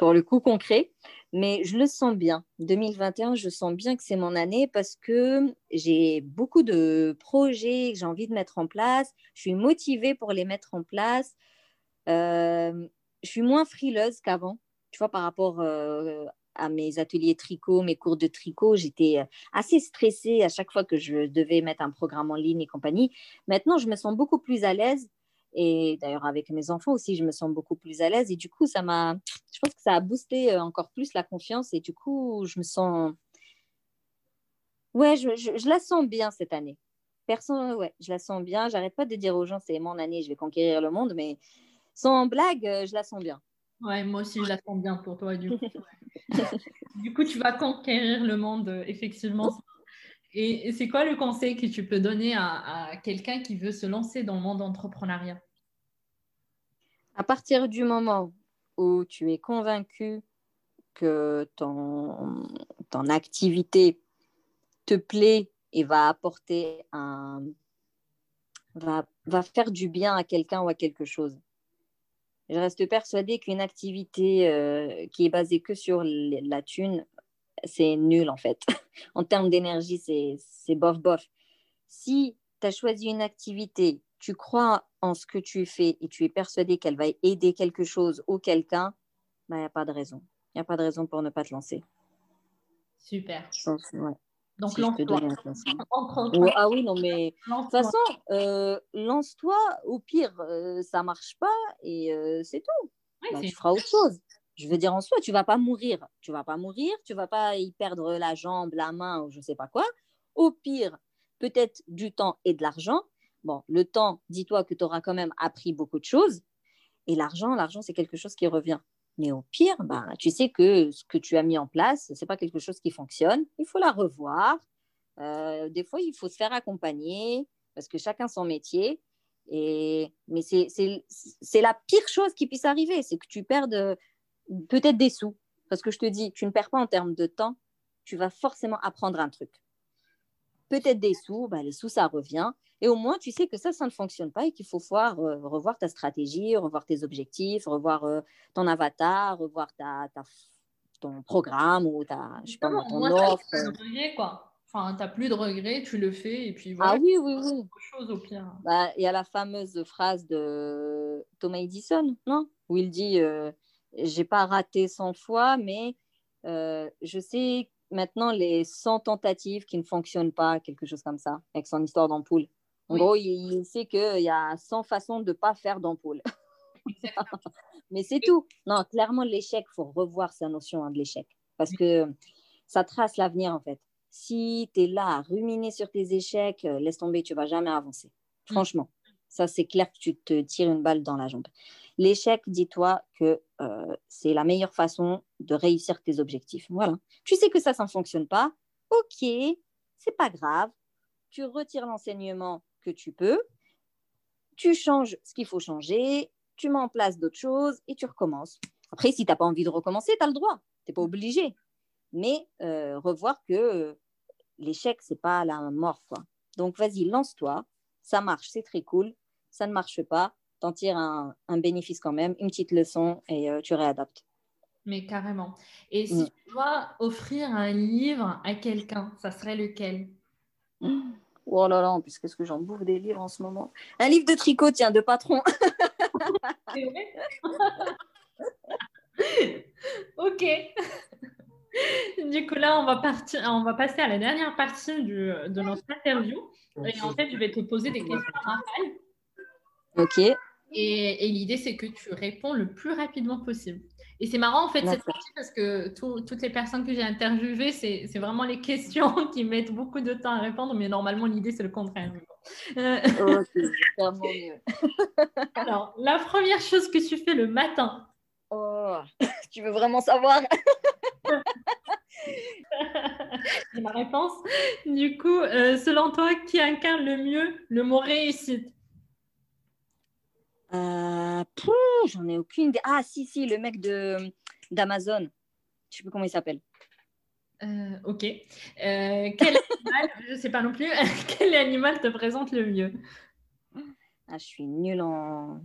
pour le coup concret, mais je le sens bien. 2021, je sens bien que c'est mon année parce que j'ai beaucoup de projets que j'ai envie de mettre en place. Je suis motivée pour les mettre en place. Euh, je suis moins frileuse qu'avant, tu vois, par rapport euh, à mes ateliers tricot, mes cours de tricot. J'étais assez stressée à chaque fois que je devais mettre un programme en ligne et compagnie. Maintenant, je me sens beaucoup plus à l'aise et d'ailleurs, avec mes enfants aussi, je me sens beaucoup plus à l'aise. Et du coup, ça m'a, je pense que ça a boosté euh, encore plus la confiance. Et du coup, je me sens, ouais, je, je, la sens bien cette année. Personne, ouais, je la sens bien. J'arrête pas de dire aux gens, c'est mon année, je vais conquérir le monde. Mais sans blague, euh, je la sens bien. Ouais, moi aussi, je la sens bien pour toi. Du coup, du coup tu vas conquérir le monde, euh, effectivement. Et c'est quoi le conseil que tu peux donner à, quelqu'un qui veut se lancer dans le monde entrepreneuriat À partir du moment où tu es convaincu que ton, ton activité te plaît et va apporter un va, faire du bien à quelqu'un ou à quelque chose. Je reste persuadée qu'une activité euh, qui est basée que sur la thune c'est nul en fait. en termes d'énergie, c'est bof bof. Si tu as choisi une activité, tu crois en ce que tu fais et tu es persuadé qu'elle va aider quelque chose ou quelqu'un, il bah, n'y a pas de raison. Il n'y a pas de raison pour ne pas te lancer. Super. Donc, lance-toi. ah oui, non, mais de toute façon, euh, lance-toi. Au pire, euh, ça ne marche pas et euh, c'est tout. Bah, tu feras autre chose je veux dire en soi, tu vas pas mourir. Tu vas pas mourir, tu vas pas y perdre la jambe, la main ou je sais pas quoi. Au pire, peut-être du temps et de l'argent. Bon, le temps, dis-toi que tu auras quand même appris beaucoup de choses. Et l'argent, l'argent, c'est quelque chose qui revient. Mais au pire, ben, tu sais que ce que tu as mis en place, ce n'est pas quelque chose qui fonctionne. Il faut la revoir. Euh, des fois, il faut se faire accompagner parce que chacun son métier. Et, mais c'est la pire chose qui puisse arriver, c'est que tu perdes peut-être des sous. Parce que je te dis, tu ne perds pas en termes de temps, tu vas forcément apprendre un truc. Peut-être des sous, bah, les sous, ça revient. Et au moins, tu sais que ça, ça ne fonctionne pas et qu'il faut voir, euh, revoir ta stratégie, revoir tes objectifs, revoir euh, ton avatar, revoir ta, ton programme ou ta, je sais pas, ton offre. Regret, quoi. Enfin, tu n'as plus de regrets, tu le fais et puis voilà. Ah oui, oui, oui. Chose au pire. Bah, il y a la fameuse phrase de Thomas Edison, non? Où il dit euh, j'ai pas raté 100 fois, mais euh, je sais maintenant les 100 tentatives qui ne fonctionnent pas, quelque chose comme ça, avec son histoire d'ampoule. En gros, il, sait qu'il y a 100 façons de ne pas faire d'ampoule. mais c'est tout. Non, clairement, l'échec, il faut revoir sa notion hein, de l'échec. Parce que ça trace l'avenir, en fait. Si tu es là à ruminer sur tes échecs, euh, laisse tomber, tu vas jamais avancer. Mm. Franchement, ça, c'est clair que tu te tires une balle dans la jambe. L'échec, dis-toi que euh, c'est la meilleure façon de réussir tes objectifs. Voilà. Tu sais que ça, ça ne fonctionne pas. Ok, c'est pas grave. Tu retires l'enseignement que tu peux. Tu changes ce qu'il faut changer. Tu mets en place d'autres choses et tu recommences. Après, si tu n'as pas envie de recommencer, tu as le droit. Tu n'es pas obligé. Mais euh, revoir que euh, l'échec, c'est pas la mort. Donc, vas-y, lance-toi. Ça marche, c'est très cool. Ça ne marche pas t'en tires un, bénéfice quand même, une petite leçon et euh, tu réadaptes. Mais carrément. Et si mm. tu dois offrir un livre à quelqu'un, ça serait lequel? Oh là là, en plus, qu'est-ce que j'en bouffe des livres en ce moment? Un livre de tricot, tiens, de patron. ok. Du coup, là, on va, partir, on va passer à la dernière partie du, de notre interview. Et en fait, je vais te poser des questions Raphaël. Ok. Et, l'idée, c'est que tu réponds le plus rapidement possible. Et c'est marrant, en fait, cette partie, parce que toutes les personnes que j'ai interviewées, c'est vraiment les questions qui mettent beaucoup de temps à répondre, mais normalement, l'idée, c'est le contraire. Euh... Oh, mieux. Alors, la première chose que tu fais le matin. Oh, tu veux vraiment savoir? C'est ma réponse. Du coup, euh, selon toi, qui incarne le mieux le mot réussite? Euh, j'en ai aucune idée. Ah, si, si, le mec de, d'Amazon. Je sais plus comment il s'appelle. Euh, ok. Euh, quel animal, je ne sais pas non plus, quel animal te présente le mieux? Ah, Je suis nulle en.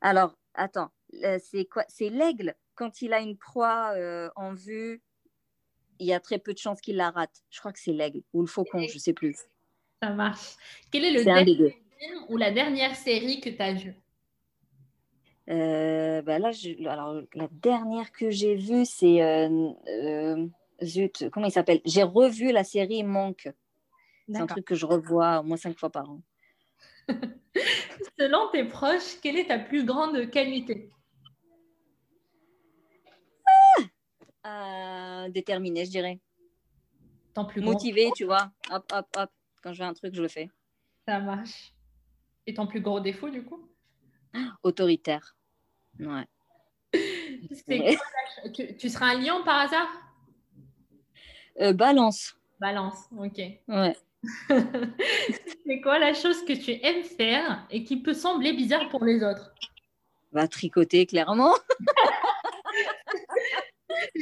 Alors, attends, c'est quoi? C'est l'aigle. Quand il a une proie en vue, il y a très peu de chances qu'il la rate. Je crois que c'est l'aigle ou le faucon, je ne sais plus. Ça marche. Quel est le dernier film ou la dernière série que tu as vu euh, bah là, alors, la dernière que j'ai vue, c'est. Euh, euh, zut, comment il s'appelle? J'ai revu la série Monk. C'est un truc que je revois au moins cinq fois par an. Selon tes proches, quelle est ta plus grande qualité? Ah Déterminée, je dirais. Ton plus Motivée, tu vois. Hop, hop, hop. Quand je veux un truc, je le fais. Ça marche. Et ton plus gros défaut, du coup? Autoritaire. Ouais. tu, seras un lion par hasard? Euh, Balance. Balance, ok. Ouais. c'est quoi la chose que tu aimes faire et qui peut sembler bizarre pour les autres? Va bah, tricoter, clairement.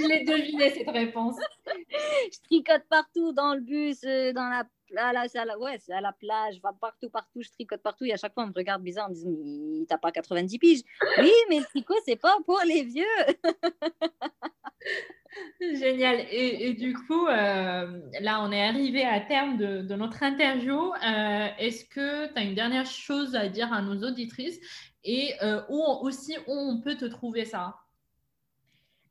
Je l'ai deviné cette réponse. Je tricote partout dans le bus, euh, dans la là, c'est à la, ouais, c'est à la plage, je vais partout, partout, je tricote partout. Et à chaque fois, on me regarde bizarre en me disant, mais t'as pas 90 piges? Oui, mais le tricot, c'est pas pour les vieux. Génial. Et, du coup, euh, là, on est arrivé à terme de, de notre interview. Euh, est-ce que tu as une dernière chose à dire à nos auditrices? Et euh, où aussi où on peut te trouver ça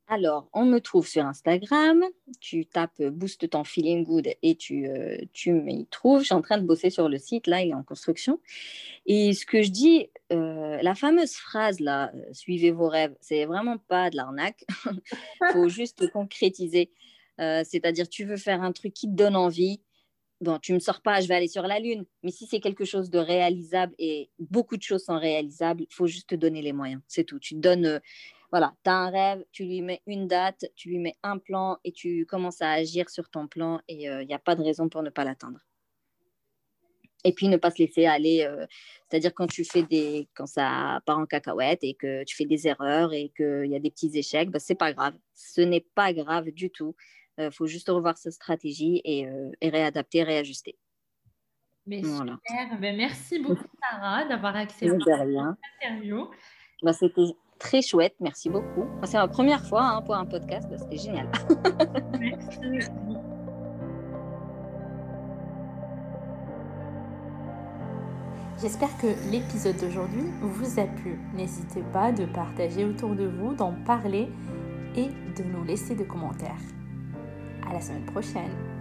alors, on me trouve sur Instagram. Tu tapes Boost ton feeling good et tu, euh, tu trouves. Je suis en train de bosser sur le site. Là, il est en construction. Et ce que je dis, euh, la fameuse phrase là, euh, suivez vos rêves, c'est vraiment pas de l'arnaque. Il faut juste concrétiser. C'est-à-dire, tu veux faire un truc qui te donne envie. Bon, tu me sors pas, je vais aller sur la Lune. Mais si c'est quelque chose de réalisable et beaucoup de choses sont réalisables, il faut juste te donner les moyens. C'est tout. Tu te donnes voilà, tu as un rêve, tu lui mets une date, tu lui mets un plan et tu commences à agir sur ton plan et il euh, n'y a pas de raison pour ne pas l'atteindre. Et puis ne pas se laisser aller, euh, c'est-à-dire quand tu fais des, quand ça part en cacahuète et que tu fais des erreurs et qu'il y a des petits échecs, bah, c'est pas grave. Ce n'est pas grave du tout. Il euh, faut juste revoir sa stratégie et, réadapter, réajuster. Mais super. Ben, merci beaucoup Sarah d'avoir accepté l'interview. Bah, c'était très chouette. Merci beaucoup. C'est ma première fois hein, pour un podcast. Bah, c'était génial. J'espère que l'épisode d'aujourd'hui vous a plu. N'hésitez pas de partager autour de vous, d'en parler et de nous laisser des commentaires. À la semaine prochaine.